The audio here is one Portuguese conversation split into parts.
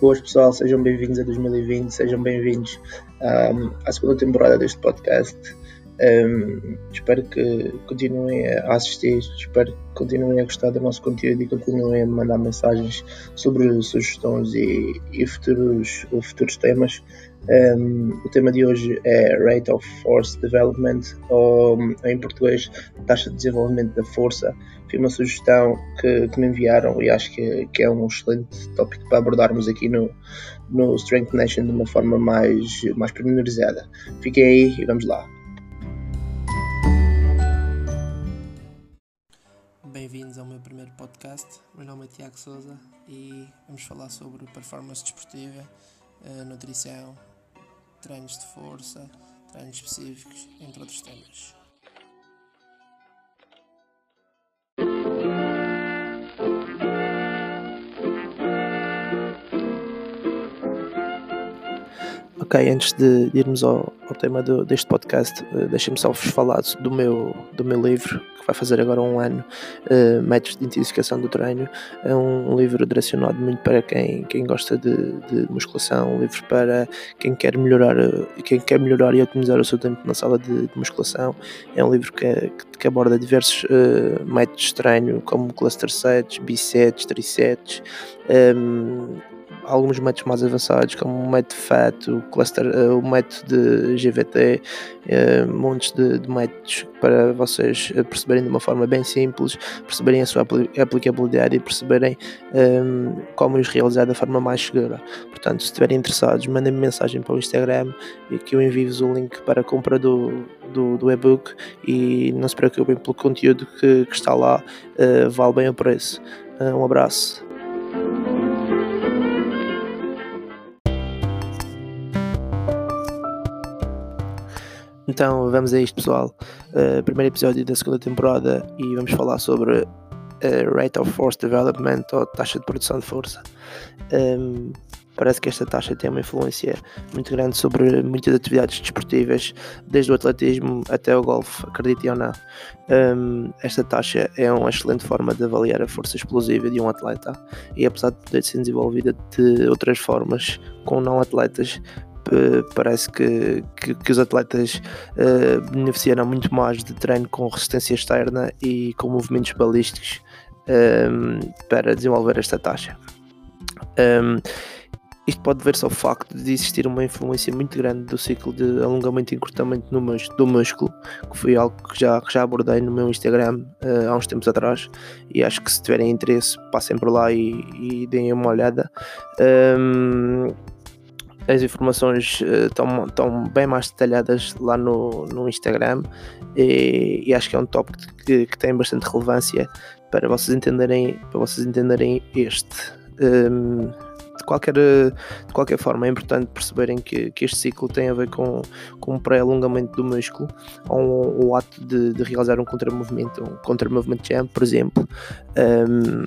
Boas pessoal, sejam bem-vindos a 2020, sejam bem-vindos um, à segunda temporada deste podcast. Um, espero que continuem a assistir, espero que continuem a gostar do nosso conteúdo e continuem a mandar mensagens sobre sugestões e, e futuros, futuros temas. Um, o tema de hoje é Rate of Force Development, ou em português, taxa de desenvolvimento da força. Foi uma sugestão que, que me enviaram e acho que, que, é um excelente tópico para abordarmos aqui no, no Strength Nation de uma forma mais, mais pormenorizada. Fiquem aí e vamos lá. Primeiro podcast. Meu nome é Tiago Souza e vamos falar sobre performance desportiva, eh, nutrição, treinos de força, treinos específicos, entre outros temas. Ok, antes de irmos ao, ao tema do, deste podcast, uh, deixem-me só vos falar do meu, do meu livro, que vai fazer agora um ano, uh, Métodos de Intensificação do Treino. É um, livro direcionado muito para quem, quem gosta de, de musculação, um livro para quem quer melhorar, uh, quem quer melhorar e otimizar o seu tempo na sala de, de musculação. É um livro que, que, aborda diversos uh, métodos de treino, como cluster sets, bisets, trisets, um, alguns métodos mais avançados, como o método FAT, o, cluster, uh, o método de GVT, uh, montes de, de, métodos para vocês eh, perceberem de uma forma bem simples, perceberem a sua aplicabilidade e perceberem um, ehm, como os realizar da forma mais segura. Portanto, se estiverem interessados, mandem-me mensagem para o Instagram e que eu envio-vos o link para a compra do, do, do e-book e não se preocupem pelo conteúdo que, que está lá, uh, vale bem o preço. um abraço. Então vamos a isto, pessoal. Uh, primeiro episódio da segunda temporada e vamos falar sobre uh, Rate of Force Development ou taxa de produção de força. Um, ehm, parece que esta taxa tem uma influência muito grande sobre muitas atividades desportivas, desde o atletismo até o golfe, acreditem ou não. Um, ehm, esta taxa é uma excelente forma de avaliar a força explosiva de um atleta e apesar de poder ser desenvolvida de outras formas com não atletas, parece que, que, que os atletas uh, beneficiaram muito mais de treino com resistência externa e com movimentos balísticos um, ehm, para desenvolver esta taxa. Um, ehm, isto pode ver-se ao facto de existir uma influência muito grande do ciclo de alongamento e encurtamento do músculo, que foi algo que já, que já abordei no meu Instagram uh, há uns tempos atrás. E acho que se tiverem interesse, passem por lá e, e deem uma olhada. Um, ehm, as informações estão, uh, estão bem mais detalhadas lá no, no Instagram e, e acho que é um tópico que, que, tem bastante relevância para vocês entenderem, para vocês entenderem este. Um, ehm, de qualquer, de qualquer forma, é importante perceberem que, que este ciclo tem a ver com, com um pré-alongamento do músculo ou o ato de, de, realizar um contramovimento, um contramovimento por exemplo. Um, ehm,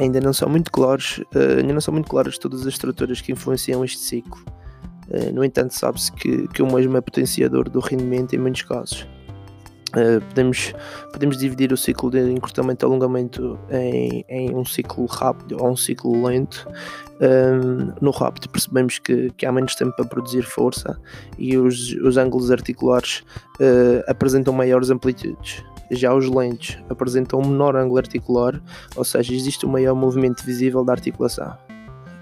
ainda não são muito claros, uh, ainda não são muito claras todas as estruturas que influenciam este ciclo. Uh, no entanto, sabe-se que, que o mesmo é potenciador do rendimento em muitos casos. Uh, podemos, podemos dividir o ciclo de encurtamento e alongamento em, em um ciclo rápido ou um ciclo lento. Um, no rápido percebemos que, que, há menos tempo para produzir força e os, os ângulos articulares uh, apresentam maiores amplitudes. Já os lentos apresentam um menor ângulo articular, ou seja, existe um maior movimento visível da articulação.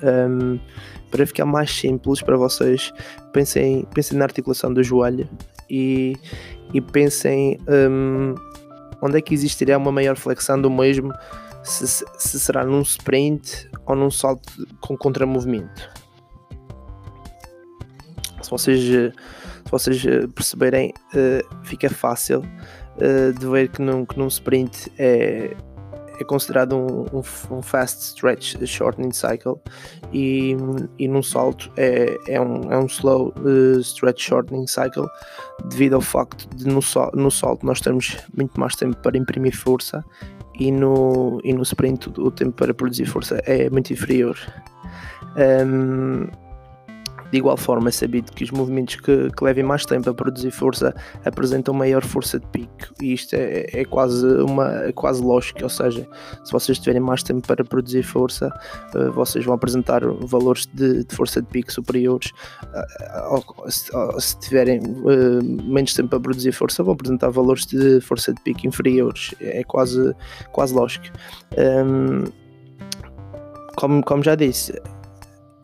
Um, para ficar mais simples para vocês, pensem, pensem na articulação do joelho e, e pensem um, onde é que existiria uma maior flexão do mesmo, se, se será num sprint ou num salto com contramovimento. Se vocês, se vocês perceberem, uh, fica fácil uh, de ver que num, que num sprint é, é considerado um, um, um, fast stretch shortening cycle e, e num salto é, é, um, é um slow uh, stretch shortening cycle devido ao facto de no, no salto nós temos muito mais tempo para imprimir força e no, e no sprint o tempo para produzir força é muito inferior. Um, De igual forma, é sabido que os movimentos que, que levem mais tempo a produzir força apresentam maior força de pico, e isto é, é quase, uma, é quase lógico, ou seja, se vocês tiverem mais tempo para produzir força, uh, vocês vão apresentar valores de, de força de pico superiores, uh, se, tiverem uh, menos tempo para produzir força, vão apresentar valores de força de pico inferiores, é quase, quase lógico. Um, como, como já disse,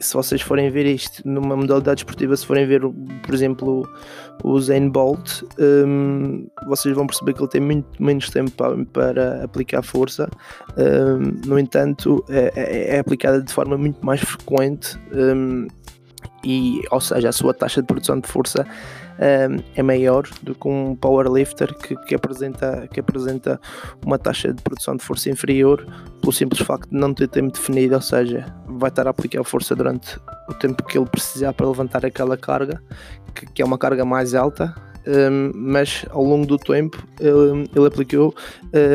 se vocês forem ver isto numa modalidade esportiva, se forem ver, por exemplo, o Zayn Bolt, um, vocês vão perceber que ele tem muito menos tempo para, para aplicar força, um, no entanto, é, é, é, aplicada de forma muito mais frequente. Um, e, ou seja, a sua taxa de produção de força é maior do que um powerlifter que, que, apresenta, que apresenta uma taxa de produção de força inferior pelo simples facto de não ter tempo definido, ou seja, vai estar a aplicar força durante o tempo que ele precisar para levantar aquela carga, que, que é uma carga mais alta, um, mas ao longo do tempo ele, ele aplicou,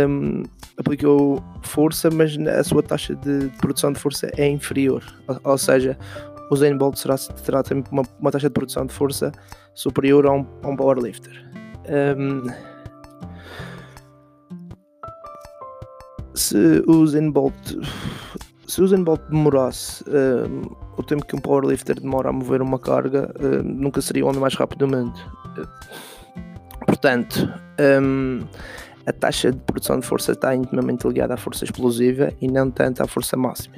um, aplicou força, mas a sua taxa de produção de força é inferior, ou, ou seja, o Zayn Bolt será, terá uma, uma taxa de produção de força superior a um, a um powerlifter. Um, se o Zayn Bolt se o Bolt demorasse um, o tempo que um powerlifter demora a mover uma carga, um, nunca seria o homem mais rápido do mundo. Portanto, um, a taxa de produção de força está intimamente ligada à força explosiva e não tanto à força máxima.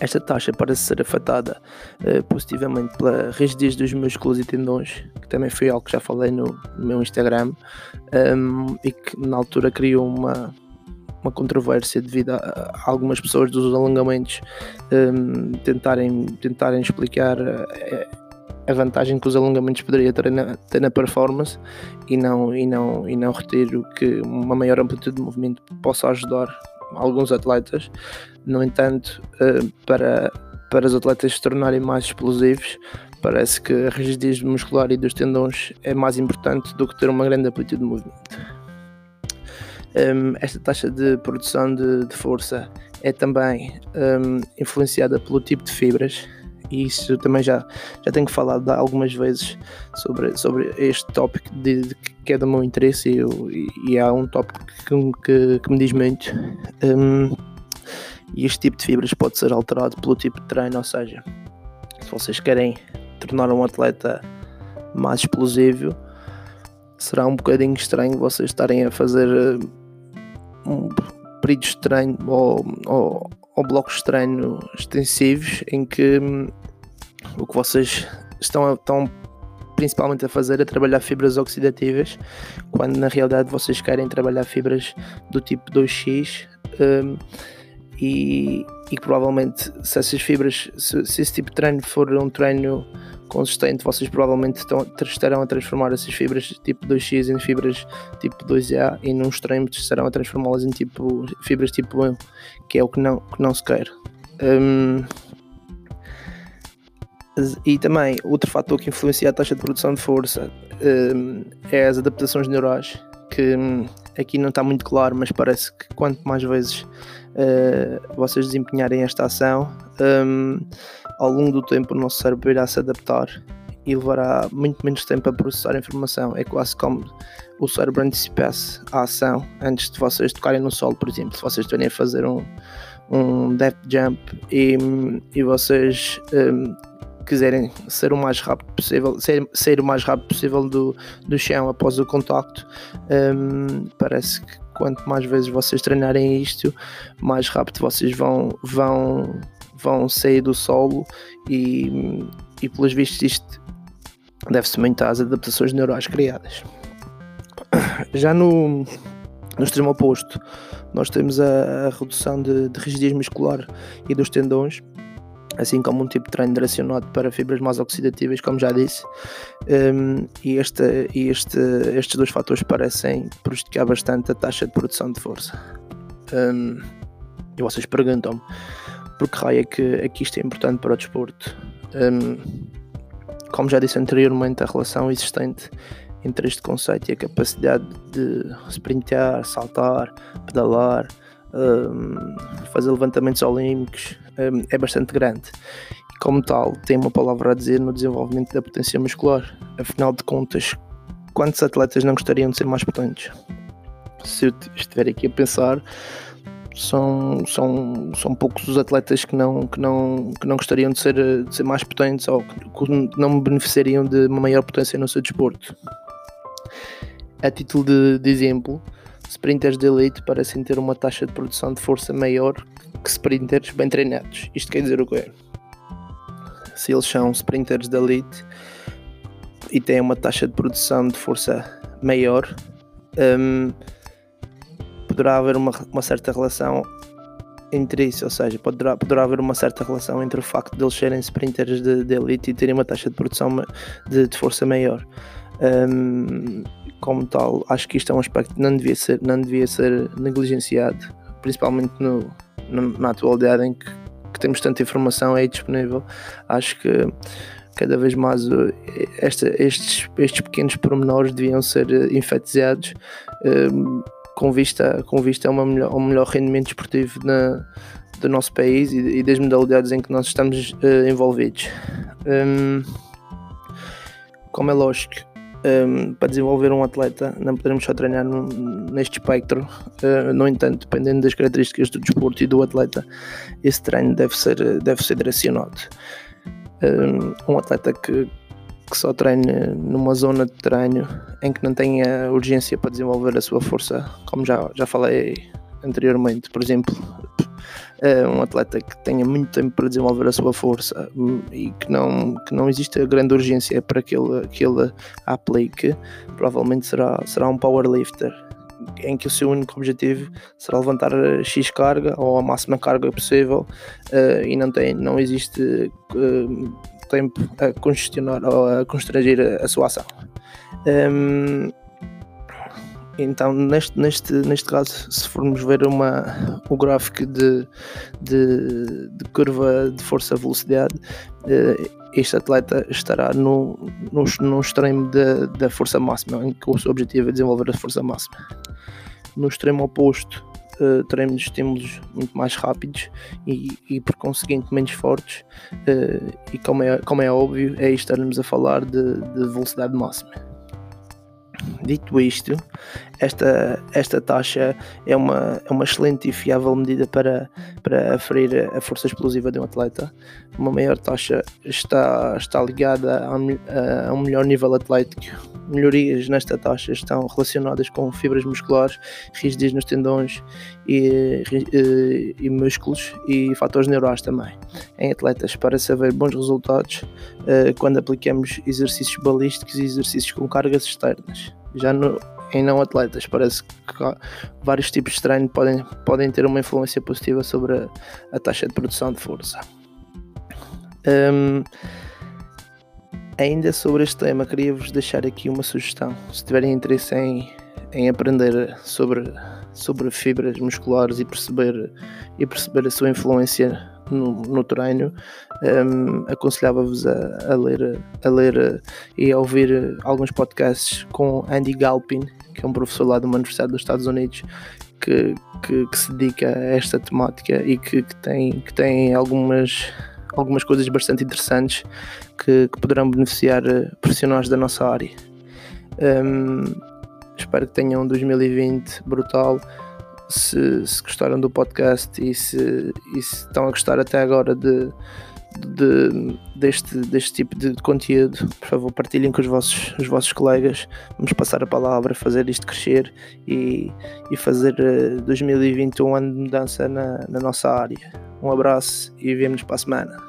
Esta taxa parece ser afetada uh, positivamente pela rigidez dos músculos e tendões, que também foi algo que já falei no, no meu Instagram, um, e que na altura criou uma, uma controvérsia devido a, a algumas pessoas dos alongamentos um, tentarem, tentarem explicar a, eh, a, vantagem que os alongamentos poderiam ter na, ter na performance e não, e, não, e não reter o que uma maior amplitude de movimento possa ajudar alguns atletas. No entanto, eh, para, para os atletas se tornarem mais explosivos, parece que a rigidez muscular e dos tendões é mais importante do que ter uma grande amplitude de movimento. Um, esta taxa de produção de, de força é também um, influenciada pelo tipo de fibras e isso também já, já tenho falado algumas vezes sobre, sobre este tópico de, de, que é do meu interesse e, eu, e, há um tópico que, que, que me diz muito. Um, e este tipo de fibras pode ser alterado pelo tipo de treino, ou seja, se vocês querem tornar um atleta mais explosivo, será um bocadinho estranho vocês estarem a fazer um períodos de treino ou, ou, ou blocos de treino extensivos em que hum, o que vocês estão, estão principalmente a fazer é trabalhar fibras oxidativas, quando na realidade vocês querem trabalhar fibras do tipo 2x um, e, e provavelmente se essas fibras, se, se, esse tipo de treino for um treino consistente, vocês provavelmente estão, estarão a transformar essas fibras tipo 2x em fibras tipo 2A e num extremo estarão a transformá-las em tipo, fibras tipo 1, que é o que não, que não se quer. Um, e também, outro fator que influencia a taxa de produção de força um, é as adaptações neurais, que um, aqui não está muito claro, mas parece que quanto mais vezes uh, vocês desempenharem esta ação, um, ao longo do tempo o nosso cérebro irá se adaptar e levará muito menos tempo a processar a informação. É quase como o cérebro antecipasse a ação antes de vocês tocarem no solo, por exemplo. Se vocês estiverem a fazer um, um depth jump e, e vocês um, quiserem ser o mais rápido possível, ser, ser o mais rápido possível do, do chão após o contacto, um, parece que quanto mais vezes vocês treinarem isto, mais rápido vocês vão, vão, vão sair do solo e, e pelos vistos isto deve-se muito às adaptações neurais criadas. Já no, no extremo oposto, nós temos a, a redução de, de rigidez muscular e dos tendões, assim como um tipo de treino direcionado para fibras mais oxidativas, como já disse, um, e, este, e este, estes dois fatores parecem prejudicar bastante a taxa de produção de força. Um, e vocês perguntam-me por que raio é que, é que isto é importante para o desporto? Um, como já disse anteriormente, a relação existente entre este conceito e a capacidade de sprintar, saltar, pedalar, um, fazer levantamentos olímpicos um, é bastante grande. como tal, tem uma palavra a dizer no desenvolvimento da potência muscular. Afinal de contas, quantos atletas não gostariam de ser mais potentes? Se eu estiver aqui a pensar, são, são, são poucos os atletas que não, que não, que não gostariam de ser, de ser mais potentes ou que não beneficiariam de uma maior potência no seu desporto. A título de, de exemplo, sprinters de elite parecem ter uma taxa de produção de força maior que sprinters bem treinados. Isto quer dizer o quê? Se eles são sprinters de elite e têm uma taxa de produção de força maior, um, poderá haver uma, uma certa relação entre isso, ou seja, poderá, poderá haver uma certa relação entre o facto de eles serem sprinters de, de elite e terem uma taxa de produção de, de força maior. Um, como tal, acho que isto é um aspecto que não devia ser, não devia ser negligenciado, principalmente no na atualidade em que, que, temos tanta informação aí disponível. Acho que cada vez mais esta, estes, estes pequenos pormenores deviam ser enfatizados. Um, com vista, com vista a, uma melhor, um melhor rendimento esportivo na, do nosso país e, e, das modalidades em que nós estamos envolvidos. Um, como é lógico, um, para desenvolver um atleta não podemos só treinar num, neste espectro, uh, no entanto, dependendo das características do desporto e do atleta, esse treino deve ser, deve ser direcionado. Um, um atleta que, que só treine numa zona de treino em que não tenha urgência para desenvolver a sua força, como já, já falei anteriormente, por exemplo, um atleta que tenha muito tempo para desenvolver a sua força hum, e que não, que não exista grande urgência para que ele, que ele aplique, provavelmente será, será um powerlifter em que o seu único objetivo será levantar X carga ou a máxima carga possível uh, e não, tem, não existe uh, tempo a congestionar ou a constranger a, a sua ação. Um, então, neste, neste, neste caso, se formos ver uma, o gráfico de, de, de curva de força-velocidade, uh, este atleta estará no, no, no extremo da força máxima, em que o seu objetivo é desenvolver a força máxima. No extremo oposto, uh, teremos estímulos muito mais rápidos e, e por conseguinte menos fortes uh, e como é, como é óbvio é estarmos a falar de, de velocidade máxima. Dito isto, esta, esta taxa é uma, é uma excelente e fiável medida para, para aferir a força explosiva de um atleta. Uma maior taxa está, está ligada a, a um melhor nível atlético. Melhorias nesta taxa estão relacionadas com fibras musculares, rigidez nos tendões e, e, e músculos e fatores neurais também. Em atletas, para-se haver bons resultados uh, quando aplicamos exercícios balísticos e exercícios com cargas externas. Já no, em não atletas. Parece que vários tipos de treino podem, podem ter uma influência positiva sobre a, a taxa de produção de força. Um, ainda sobre este tema, queria-vos deixar aqui uma sugestão. Se tiverem interesse em, em aprender sobre, sobre fibras musculares e perceber, e perceber a sua influência no, no treino, um, aconselhava-vos a, a, ler, a ler e a ouvir alguns podcasts com Andy Galpin, que é um professor lá de uma universidade dos Estados Unidos, que, que, que se dedica a esta temática e que, que, tem, que tem algumas, algumas coisas bastante interessantes que, que poderão beneficiar eh, profissionais da nossa área. Um, espero que tenham um 2020 brutal se, se gostaram do podcast e se, e se estão a gostar até agora de, de, deste, deste tipo de conteúdo, por favor partilhem com os vossos, os vossos colegas. Vamos passar a palavra, fazer isto crescer e, e fazer 2020 eh, um ano de mudança na, na nossa área. Um abraço e vemos para a semana.